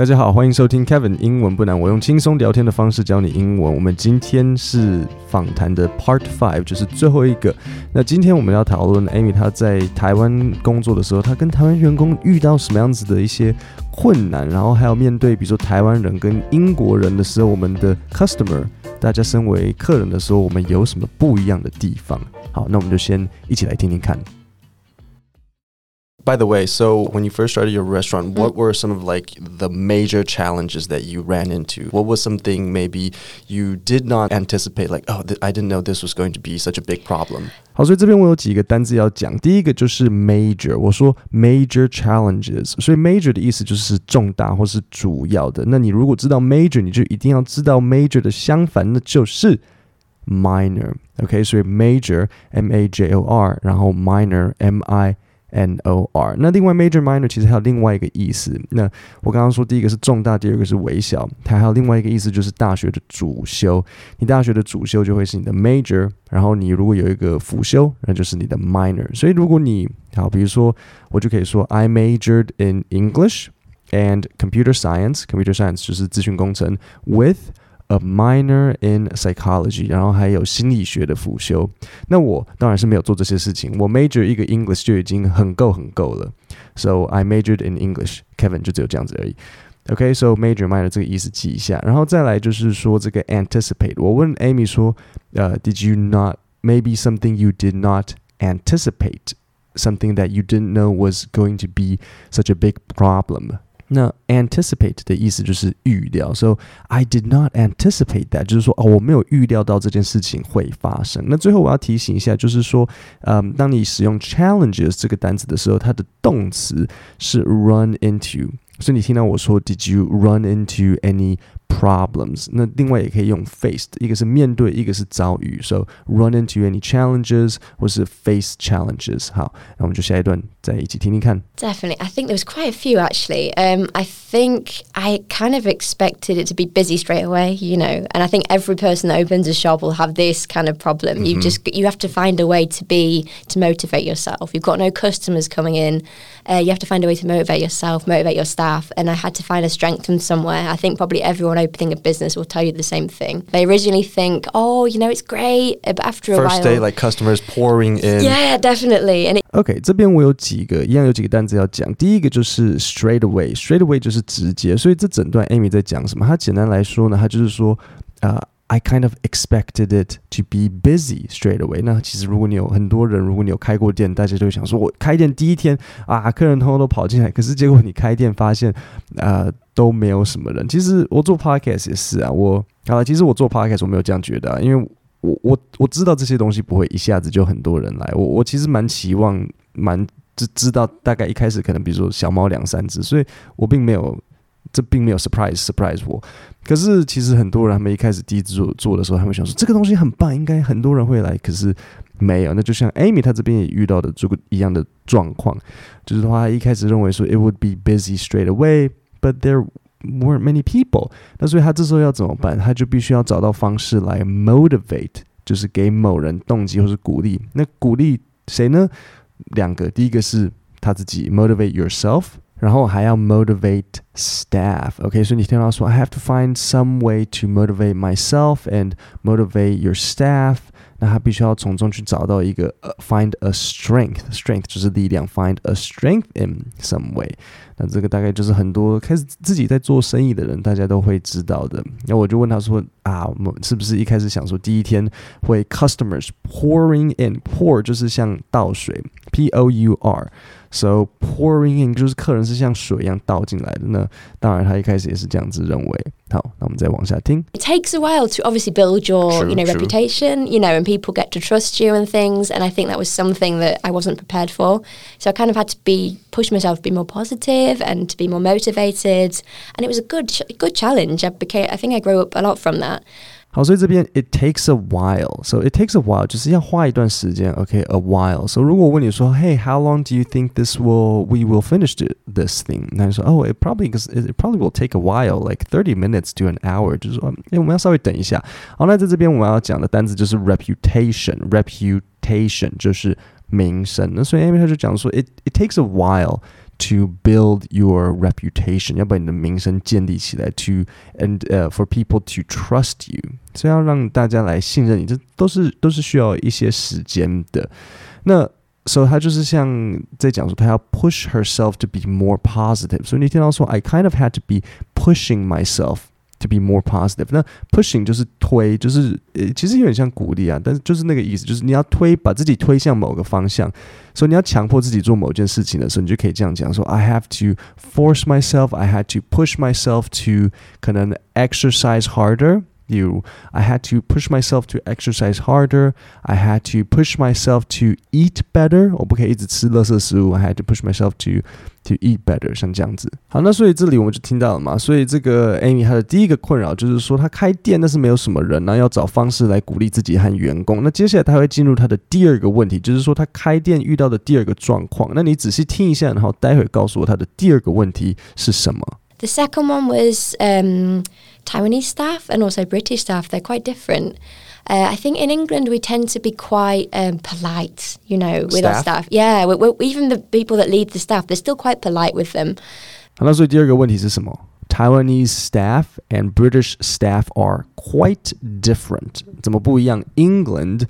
大家好，欢迎收听 Kevin 英文不难，我用轻松聊天的方式教你英文。我们今天是访谈的 Part Five，就是最后一个。那今天我们要讨论 Amy 她在台湾工作的时候，她跟台湾员工遇到什么样子的一些困难，然后还有面对比如说台湾人跟英国人的时候，我们的 customer，大家身为客人的时候，我们有什么不一样的地方？好，那我们就先一起来听听看。By the way, so when you first started your restaurant, what were some of like the major challenges that you ran into? What was something maybe you did not anticipate? Like, oh, th- I didn't know this was going to be such a big problem. 好，所以这边我有几个单字要讲。第一个就是 major，我说 major challenges，所以 major 的意思就是重大或是主要的。那你如果知道 major，你就一定要知道 major 的相反，那就是 minor。OK，所以 major M A J O R，然后 minor M I。 N O R。那另外 major minor 其实还有另外一个意思。那我刚刚说第一个是重大，第二个是微小，它还有另外一个意思就是大学的主修。你大学的主修就会是你的 major，然后你如果有一个辅修，那就是你的 minor。所以如果你好，比如说我就可以说 I majored in English and computer science。computer science 就是资讯工程 with a minor in psychology，然后还有心理学的辅修。那我当然是没有做这些事情，我 major 一个 English 就已经很够很够了。So I majored in English. Kevin 就只有这样子而已。OK，so、okay, major minor 这个意思记一下，然后再来就是说这个 anticipate。我问 Amy 说，呃、uh,，Did you not maybe something you did not anticipate something that you didn't know was going to be such a big problem？ 那 anticipate 的意思就是预料，so I did not anticipate that，就是说哦，我没有预料到这件事情会发生。那最后我要提醒一下，就是说，嗯，当你使用 challenges 这个单词的时候，它的动词是 run into。所以你听到我说 Did you run into any problems？那另外也可以用 faced，一个是面对，一个是遭遇。So run into any challenges 或是 face challenges。好，那我们就下一段再一起听听看。Definitely, I think there was quite a few actually. Um, I think I kind of expected it to be busy straight away, you know, and I think every person that opens a shop will have this kind of problem. Mm -hmm. You just you have to find a way to be to motivate yourself. You've got no customers coming in. Uh, you have to find a way to motivate yourself, motivate your staff, and I had to find a strength from somewhere. I think probably everyone opening a business will tell you the same thing. They originally think, oh, you know, it's great, uh, but after a First while, first day like customers pouring in. Yeah, definitely. And it, OK，这边我有几个一样有几个单词要讲。第一个就是 straight away，straight away 就是直接，所以这整段 Amy 在讲什么？它简单来说呢，它就是说，呃。 I kind of expected it to be busy straight away。那其实如果你有很多人，如果你有开过店，大家就会想说，我开店第一天啊，客人通通都跑进来，可是结果你开店发现，呃，都没有什么人。其实我做 podcast 也是啊，我啊，其实我做 podcast 我没有这样觉得，啊，因为我我我知道这些东西不会一下子就很多人来，我我其实蛮期望蛮知知道大概一开始可能比如说小猫两三只，所以我并没有。这并没有 surprise surprise 我，可是其实很多人他们一开始第一次做做的时候，他们想说这个东西很棒，应该很多人会来，可是没有。那就像 Amy 她这边也遇到的这个一样的状况，就是话一开始认为说 it would be busy straight away，but there weren't many people。那所以他这时候要怎么办？他就必须要找到方式来 motivate，就是给某人动机或是鼓励。那鼓励谁呢？两个，第一个是他自己 motivate yourself。然后还要 motivate staff。OK，所以你听到说 I have to find some way to motivate myself and motivate your staff。那他必须要从中去找到一个、uh, find a strength，strength 就是力量，find a strength in some way。那这个大概就是很多开始自己在做生意的人，大家都会知道的。那我就问他说啊，我们是不是一开始想说第一天会 customers pouring in，pour 就是像倒水 ，P O U R。So pouring in 就是客人是像水一样倒进来的。那当然，他一开始也是这样子认为。好，那我们再往下听。It takes a while to obviously build your, true, you know, true. reputation, you know, and people get to trust you and things. And I think that was something that I wasn't prepared for. So I kind of had to be push myself to be more positive and to be more motivated. And it was a good, good challenge. I became, I think I grew up a lot from that. 好，所以这边 it takes a while. So it takes a while，就是要花一段时间。OK，a、okay, while. So 如果我问你说，Hey，how long do you think this will we will finish this thing？那你说，Oh, it probably it probably will take a while, like thirty minutes to an hour。就是说，哎，我们要稍微等一下。好，那在这边我们要讲的单词就是 reputation。reputation 就是名声。那所以 Amy 他就讲说，it it takes a while to build your reputation，要把你的名声建立起来，to and uh, for people to trust you，所以要让大家来信任你，这都是都是需要一些时间的。那所以他就是像在讲说，他要 push herself to be more positive。所以你听到说，I kind of had to be pushing myself to be more positive。那 pushing 就是推，就是呃，其实有点像鼓励啊，但是就是那个意思，就是你要推，把自己推向某个方向。所以你要强迫自己做某件事情的时候，你就可以这样讲说：I have to force myself. I had to push myself to 可能 exercise harder。 You. I had to push myself to exercise harder. I had to push myself to eat better. 我不可以一直吃垃圾食物。I had to push myself to to eat better，像这样子。好，那所以这里我们就听到了嘛。所以这个 Amy 她的第一个困扰就是说，她开店但是没有什么人，然后要找方式来鼓励自己和员工。那接下来她会进入她的第二个问题，就是说她开店遇到的第二个状况。那你仔细听一下，然后待会告诉我她的第二个问题是什么。The second one was um, Taiwanese staff and also British staff. They're quite different. Uh, I think in England we tend to be quite um, polite, you know, with staff? our staff. Yeah, we we even the people that lead the staff, they're still quite polite with them. 好，那所以第二个问题是什么 ？Taiwanese staff and British staff are quite different. 怎么不一样？England,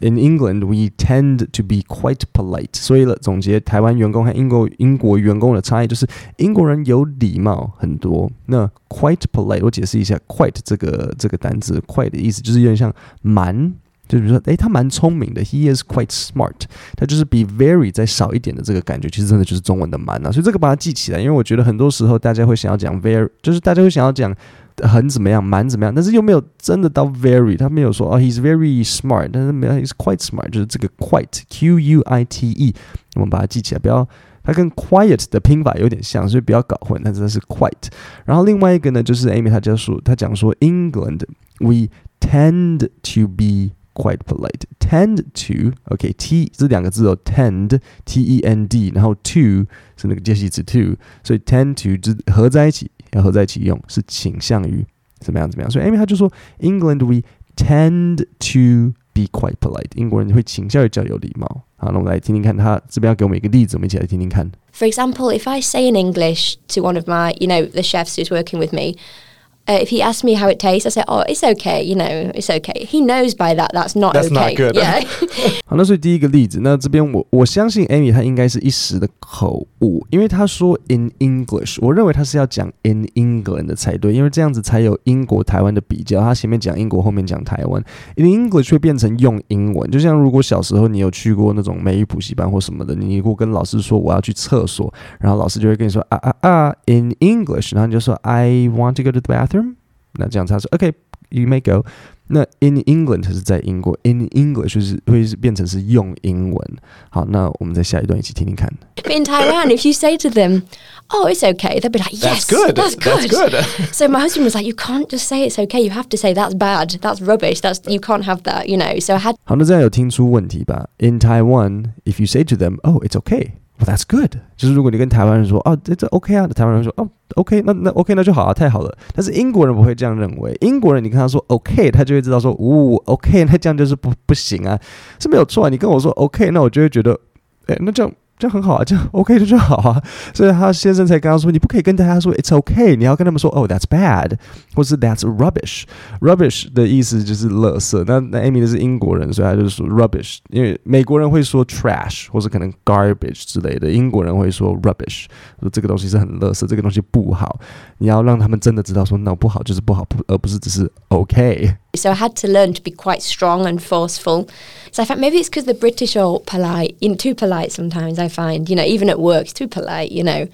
in England, we tend to be quite polite. 所以了，总结台湾员工和英国英国员工的差异就是英国人有礼貌很多。那 quite polite，我解释一下，quite 这个这个单词，quite 的意思就是有点像蛮。 就比如说，诶，他蛮聪明的，He is quite smart。他就是比 very 再少一点的这个感觉，其实真的就是中文的蛮啊。所以这个把它记起来，因为我觉得很多时候大家会想要讲 very，就是大家会想要讲很怎么样，蛮怎么样，但是又没有真的到 very。他没有说哦，He's very smart，但是没有，He's quite smart，就是这个 quite Q U I T E，我们把它记起来，不要它跟 quiet 的拼法有点像，所以不要搞混。它真的是 quite。然后另外一个呢，就是 Amy 她就说，她讲说 England we tend to be quite polite. Tend to OK，T 这两个字哦，tend，T E N D，然后 to 是那个介系词 to，所以 tend to 就合在一起，要合在一起用，是倾向于怎么样怎么样。所以 Amy 他就说，England we tend to be quite polite，英国人会倾向于比较有礼貌。好，那我们来听听看，他这边要给我们一个例子，我们一起来听听看。For example, if I say in English to one of my, you know, the chefs who's working with me. Uh, if he asks me how it tastes, I say, "Oh, it's okay. You know, it's okay." He knows by that that's not that's okay. Not good. Yeah. 好，那所以第一个例子，那这边我我相信 Amy 她应该是一时的口误，因为她说 in English，我认为她是要讲 in England 的才对，因为这样子才有英国台湾的比较。她前面讲英国，后面讲台湾，in English 会变成用英文。就像如果小时候你有去过那种美语补习班或什么的，你如果跟老师说我要去厕所，然后老师就会跟你说啊啊啊 in English，然后你就说 I want to go to the bathroom。 那这样他说，OK，you may go。那 in England 是在英国，in English 就是会变成是用英文。好，那我们在下一段一起听听看。In Taiwan, if you say to them, "Oh, it's okay," they'll be like, "Yes, that's good. That's good." That's good. so my husband was like, "You can't just say it's okay. You have to say that's bad. That's rubbish. That's you can't have that. You know." So I had. 好，那这样有听出问题吧？In Taiwan, if you say to them, "Oh, it's okay." Well, that's good。就是如果你跟台湾人说哦，这这 OK 啊，台湾人说哦 OK，那那 OK 那就好啊，太好了。但是英国人不会这样认为，英国人你跟他说 OK，他就会知道说，哦 OK，那这样就是不不行啊，是没有错啊。你跟我说 OK，那我就会觉得，哎，那这样。这很好啊，这 OK 这就好啊。所以他先生才刚刚说，你不可以跟大家说 It's OK，你要跟他们说 Oh That's bad，或是 That's rubbish。rubbish 的意思就是垃圾。那那 Amy 的是英国人，所以他就说 rubbish。因为美国人会说 trash 或是可能 garbage 之类的，英国人会说 rubbish，说这个东西是很垃圾，这个东西不好。你要让他们真的知道说那不好就是不好，不而不是只是 OK。So I had to learn to be quite strong and forceful. So I thought maybe it's because the British are polite, you know, too polite sometimes. I find, you know, even at work, it's too polite, you know,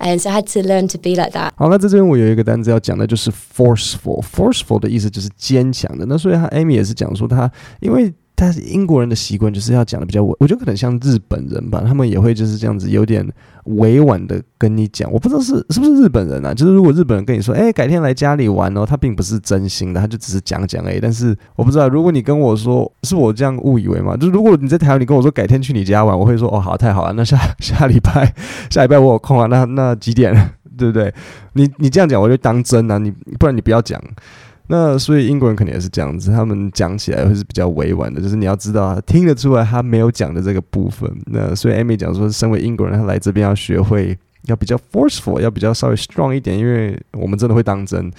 and so I had to learn to be like that. 好，那在这边我有一个单词要讲的，就是 forceful。forceful 的意思就是坚强的。那所以他 Amy 也是讲说他，因为 但是英国人的习惯就是要讲的比较委，我觉得可能像日本人吧，他们也会就是这样子，有点委婉的跟你讲。我不知道是是不是日本人啊？就是如果日本人跟你说，哎，改天来家里玩哦，他并不是真心的，他就只是讲讲而已。但是我不知道，如果你跟我说，是我这样误以为吗？就如果你在台湾，你跟我说改天去你家玩，我会说，哦，好，太好了，那下下礼拜下礼拜我有空啊，那那几点？对不对？你你这样讲，我就当真啊，你不然你不要讲。那所以英国人肯定也是这样子，他们讲起来会是比较委婉的，就是你要知道，听得出来他没有讲的这个部分。那所以 Amy 讲说，身为英国人，他来这边要学会要比较 forceful，要比较稍微 strong 一点，因为我们真的会当真。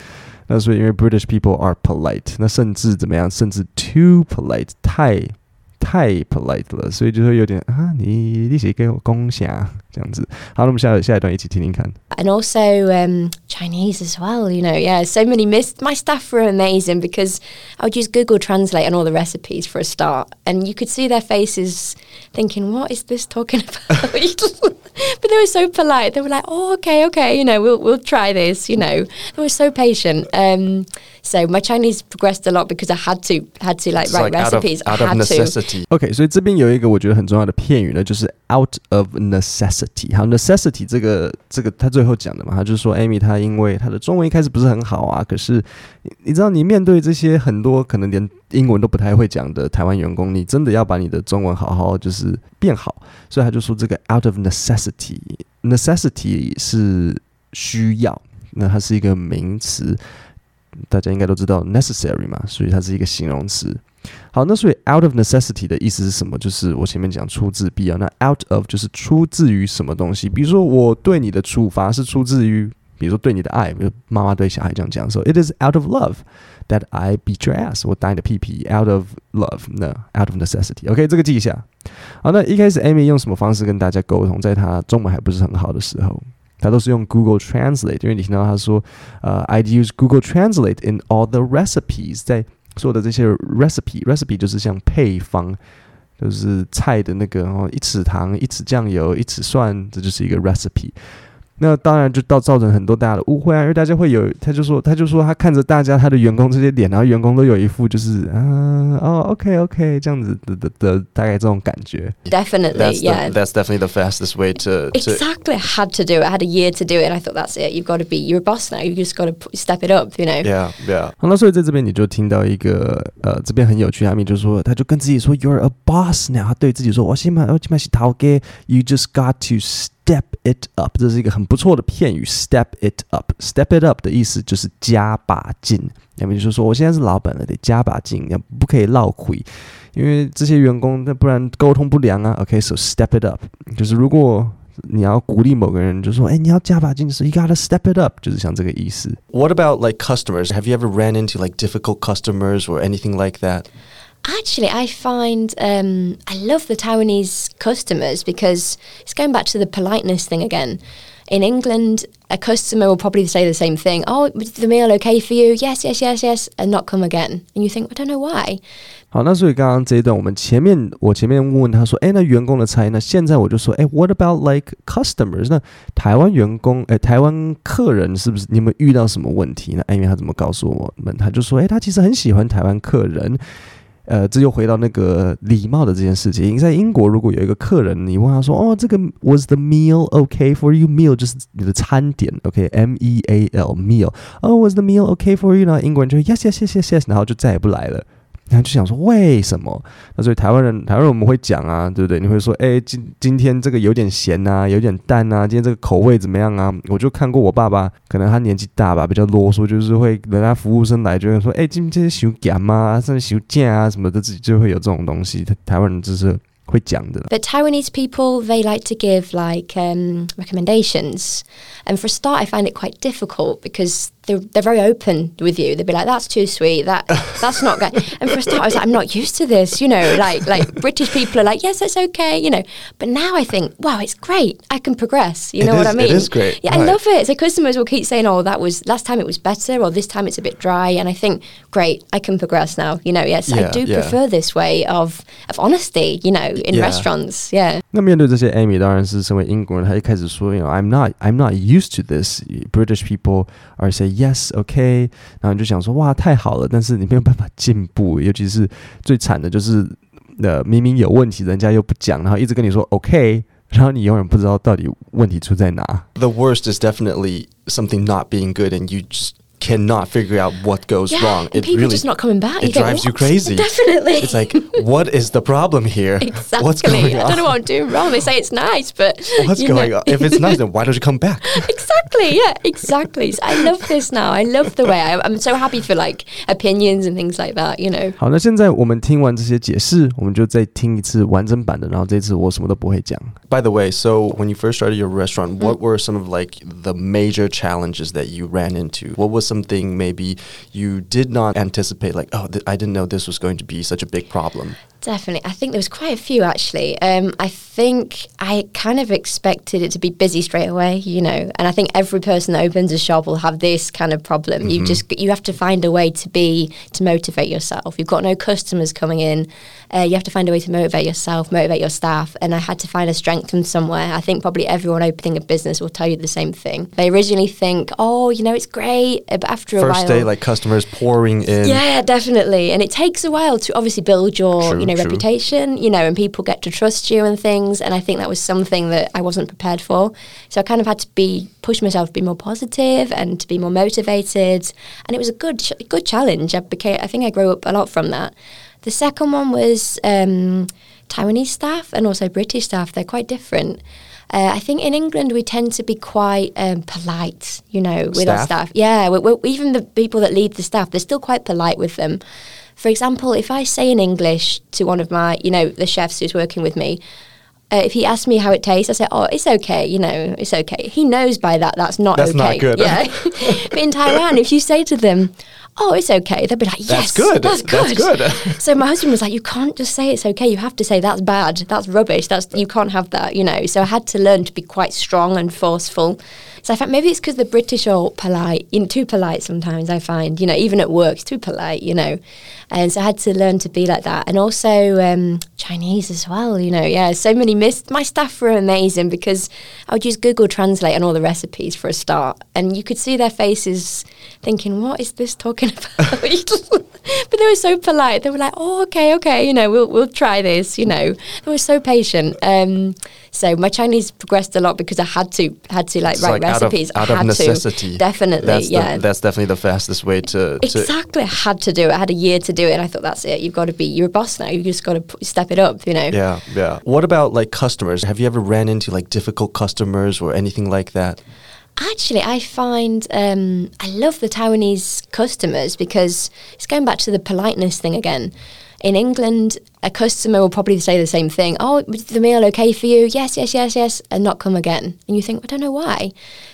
那所以因为 British people are polite，那甚至怎么样，甚至 too polite，太太 polite 了，所以就会有点啊，你你写给我共享这样子。好，那我们下下一段一起听听看。 and also um, Chinese as well. You know, yeah, so many mis- My staff were amazing because I would use Google Translate on all the recipes for a start, and you could see their faces thinking, "What is this talking about?" but they were so polite. They were like, "Oh, okay, okay, you know, we'll we'll try this." You know, they were so patient. Um, so my Chinese progressed a lot because I had to had to like write like recipes. out of had to. necessity. OK，所以这边有一个我觉得很重要的片语呢，就是 out of necessity。好，necessity 这个这个他最后讲的嘛，他就是说 Amy 她因为她的中文一开始不是很好啊，可是你你知道你面对这些很多可能连英文都不太会讲的台湾员工，你真的要把你的中文好好就是变好，所以他就说这个 out of necessity，necessity 是需要，那它是一个名词。大家应该都知道 necessary 嘛，所以它是一个形容词。好，那所以 out of necessity 的意思是什么？就是我前面讲出自必要，那 out of 就是出自于什么东西？比如说我对你的处罚是出自于，比如说对你的爱，比如妈妈对小孩这样讲说，it is out of love that I beat your ass，我打你的屁屁，out of love，那 out of necessity。OK，这个记一下。好，那一开始 Amy 用什么方式跟大家沟通？在她中文还不是很好的时候。他都是用 Google Translate，因为你听到他说，呃，I'd use Google Translate in all the recipes，在所有的这些 recipe，recipe 就是像配方，就是菜的那个哦，一匙糖、一匙酱油、一匙蒜，这就是一个 recipe。 那当然就到造成很多大家的误会啊，因为大家会有，他就说，他就说他看着大家他的员工这些脸，然后员工都有一副就是啊哦 OK OK 这样子的的的大概这种感觉。Definitely, That's yeah. the, that's definitely the fastest way to, to Exactly. I had to do it. I had a year to do it. And I thought, that's it. You've got to be, you're a boss now. You just got to step it up, you know? yeah yeah 好，那所以在这边你就听到一个呃，这边很有趣，阿米就说，他就跟自己说，You're a boss now，他对自己说，我起码我起码是陶给，You just got to step it up，这是一个很不错的片语，step it up，step it up 的意思就是加把劲。阿米就说，我现在是老板了，得加把劲，要不可以落亏，因为这些员工那不然沟通不良啊。OK，so、step it up，就是如果你要鼓励某个人，就说，哎，你要加把劲，所以 you gotta step it up，就是像这个意思。 what about like customers have you ever ran into like difficult customers or anything like that Actually, I find um, I love the Taiwanese customers because it's going back to the politeness thing again. In England, a customer will probably say the same thing. Oh, was the meal okay for you? Yes, yes, yes, yes, and not come again. And you think, I don't know why. 好，那所以刚刚这一段，我们前面我前面问问他说，哎，那员工的差异，那现在我就说，哎，What about like customers？那台湾员工，哎，台湾客人是不是你有没有遇到什么问题？那艾米他怎么告诉我们？他就说，哎，他其实很喜欢台湾客人。 呃，这又回到那个礼貌的这件事情。在英国，如果有一个客人，你问他说：“哦，这个 was the meal okay for you? Meal 就是你的餐点，OK？M E A L meal。哦，was the meal okay for you？” 呢，英国人就 yes yes yes yes yes，然后就再也不来了。然后就想说为什么？那所以台湾人，台湾人我们会讲啊，对不对？你会说，哎，今今天这个有点咸呐、有点淡呐、今天这个口味怎么样啊？我就看过我爸爸，可能他年纪大吧，比较啰嗦，就是会人家服务生来就会说，哎，今天修干嘛？甚至修酱啊什么的，自己就会有这种东西。台台湾人就是会讲的。But Taiwanese people, they like to give like um, recommendations. And for a start, I find it quite difficult because they're, they're very open with you. They'd be like, "That's too sweet. That that's not good." And for a start, I was like, "I'm not used to this." You know, like like British people are like, "Yes, it's okay." You know, but now I think, "Wow, it's great. I can progress." You It know what is- I mean? it is great, Yeah, I love it. So customers will keep saying, "Oh, that was last time. It was better," or "This time it's a bit dry." And I think, "Great, I can progress now." You know, yes, I do yeah. prefer this way of of honesty. You know, in Yeah. restaurants. Yeah. 那面对这些 Amy，当然是身为英国人，他一开始说，you know，I'm not I'm not used to this. British people are say yes, okay，然后你就想说，哇，太好了，但是你没有办法进步，尤其是最惨的就是，呃，明明有问题，人家又不讲，然后一直跟你说 OK，然后你永远不知道到底问题出在哪。the worst is definitely something not being good and you just cannot figure out what goes yeah, wrong. and people just not coming back. it You think, drives you crazy. Definitely. It's like, what is the problem here? exactly. What's going on? I don't know what I'm doing wrong. They say it's nice, but What's going know. on? If it's nice, then why don't you come back? exactly, yeah, exactly. So I love this now. I love the way I, I'm so happy for like opinions and things like that. You know. 好，那现在我们听完这些解释，我们就再听一次完整版的。然后这次我什么都不会讲。 By the way, so when you first started your restaurant, Mm. what were some of like the major challenges that you ran into? What was something maybe you did not anticipate? Like, oh, th- I didn't know this was going to be such a big problem. Definitely. I think there was quite a few actually. Um, I think I kind of expected it to be busy straight away, you know, and I think every person that opens a shop will have this kind of problem. You just you have to find a way to be to motivate yourself. You've got no customers coming in. Uh, you have to find a way to motivate yourself, motivate your staff, and I had to find a strength from somewhere. I think probably everyone opening a business will tell you the same thing. They originally think, oh, you know, it's great, uh, but after a First while, day, like customers pouring in. yeah, definitely. And it takes a while to obviously build your, True, you know, true. reputation, you know, and people get to trust you and things. And I think that was something that I wasn't prepared for. So I kind of had to be push myself to be more positive and to be more motivated. And it was a good, ch- good challenge. I became, I think I grew up a lot from that. The second one was um, Taiwanese staff and also British staff. They're quite different. Uh, I think in England we tend to be quite um, polite, you know, with our Staff? staff. Yeah, we we even the people that lead the staff, they're still quite polite with them. For example, if I say in English to one of my, you know, the chefs who's working with me, uh, if he asks me how it tastes, I say, "Oh, it's okay. You know, it's okay." He knows by that that's not That's okay. not good. Yeah. but in Taiwan, if you say to them, "Oh, it's okay," they'll be like, "Yes, That's good. That's That's good." good. so my husband was like, "You can't just say it's okay. You have to say that's bad. That's rubbish. That's you can't have that." You know. So I had to learn to be quite strong and forceful. So I thought maybe it's because the British are polite, you know, too polite sometimes. I find, you know, even at work, it's too polite, you know. And so I had to learn to be like that, and also um, Chinese as well. You know, yeah. So many missed. My staff were amazing because I would use Google Translate on all the recipes for a start, and you could see their faces thinking, "What is this talking about?" but they were so polite. They were like, "Oh, okay, okay. You know, we'll we'll try this." You know, they were so patient. Um, so my Chinese progressed a lot because I had to had to like It's write like out of- recipes. out I of had necessity. to definitely, That's yeah. The, that's definitely the fastest way to. to Exactly, I had to do it. I had a year to do it, and I thought that's it. You've got to be. You're a boss now. You just got to p- step it up. You know. yeah, yeah. What about like customers? Have you ever ran into like difficult customers or anything like that? Actually, I find um, I love the Taiwanese customers because it's going back to the politeness thing again. In England, a customer will probably say the same thing. Oh, was the meal okay for you? Yes, yes, yes, yes, and not come again. And you think, I don't know why.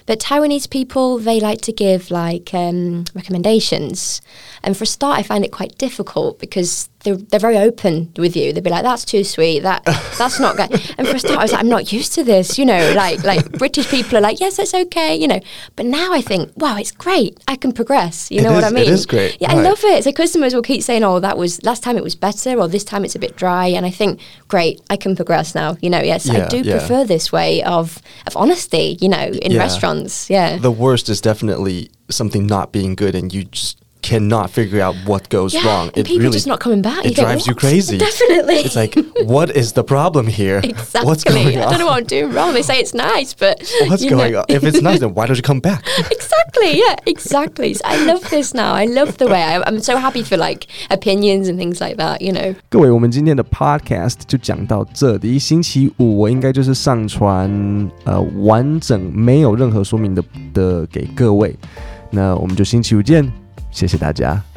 But Taiwanese people, they like to give like um, recommendations. And for a start, I find it quite difficult because they're, they're very open with you. They'll be like, "That's too sweet. That that's not good." And for a start, I was like, "I'm not used to this." You know, like like British people are like, "Yes, that's okay." You know, but now I think, "Wow, it's great. I can progress." You It know what I mean? is great, Yeah, I love it. So customers will keep saying, "Oh, that was last time. It was better," or "This time it's a bit dry." And I think, "Great, I can progress now." You know, yes, Yeah, I do yeah. prefer this way of of honesty. You know, in Yeah. restaurants. Yeah. The worst is definitely something not being good and you just cannot figure out what goes yeah, wrong. and people just not coming back. It You think, drives you "What?" crazy. Definitely. It's like, what is the problem here? Exactly. What's going I on? don't know what I'm doing wrong. They say it's nice, but What's you going know. on? If it's nice, then why don't you come back? exactly, yeah, exactly. So I love this now. I love the way I, I'm so happy for like opinions and things like that. You know. 各位，我们今天的 podcast 就讲到这里。星期五我应该就是上传呃完整没有任何说明的的给各位。那我们就星期五见， 谢谢大家。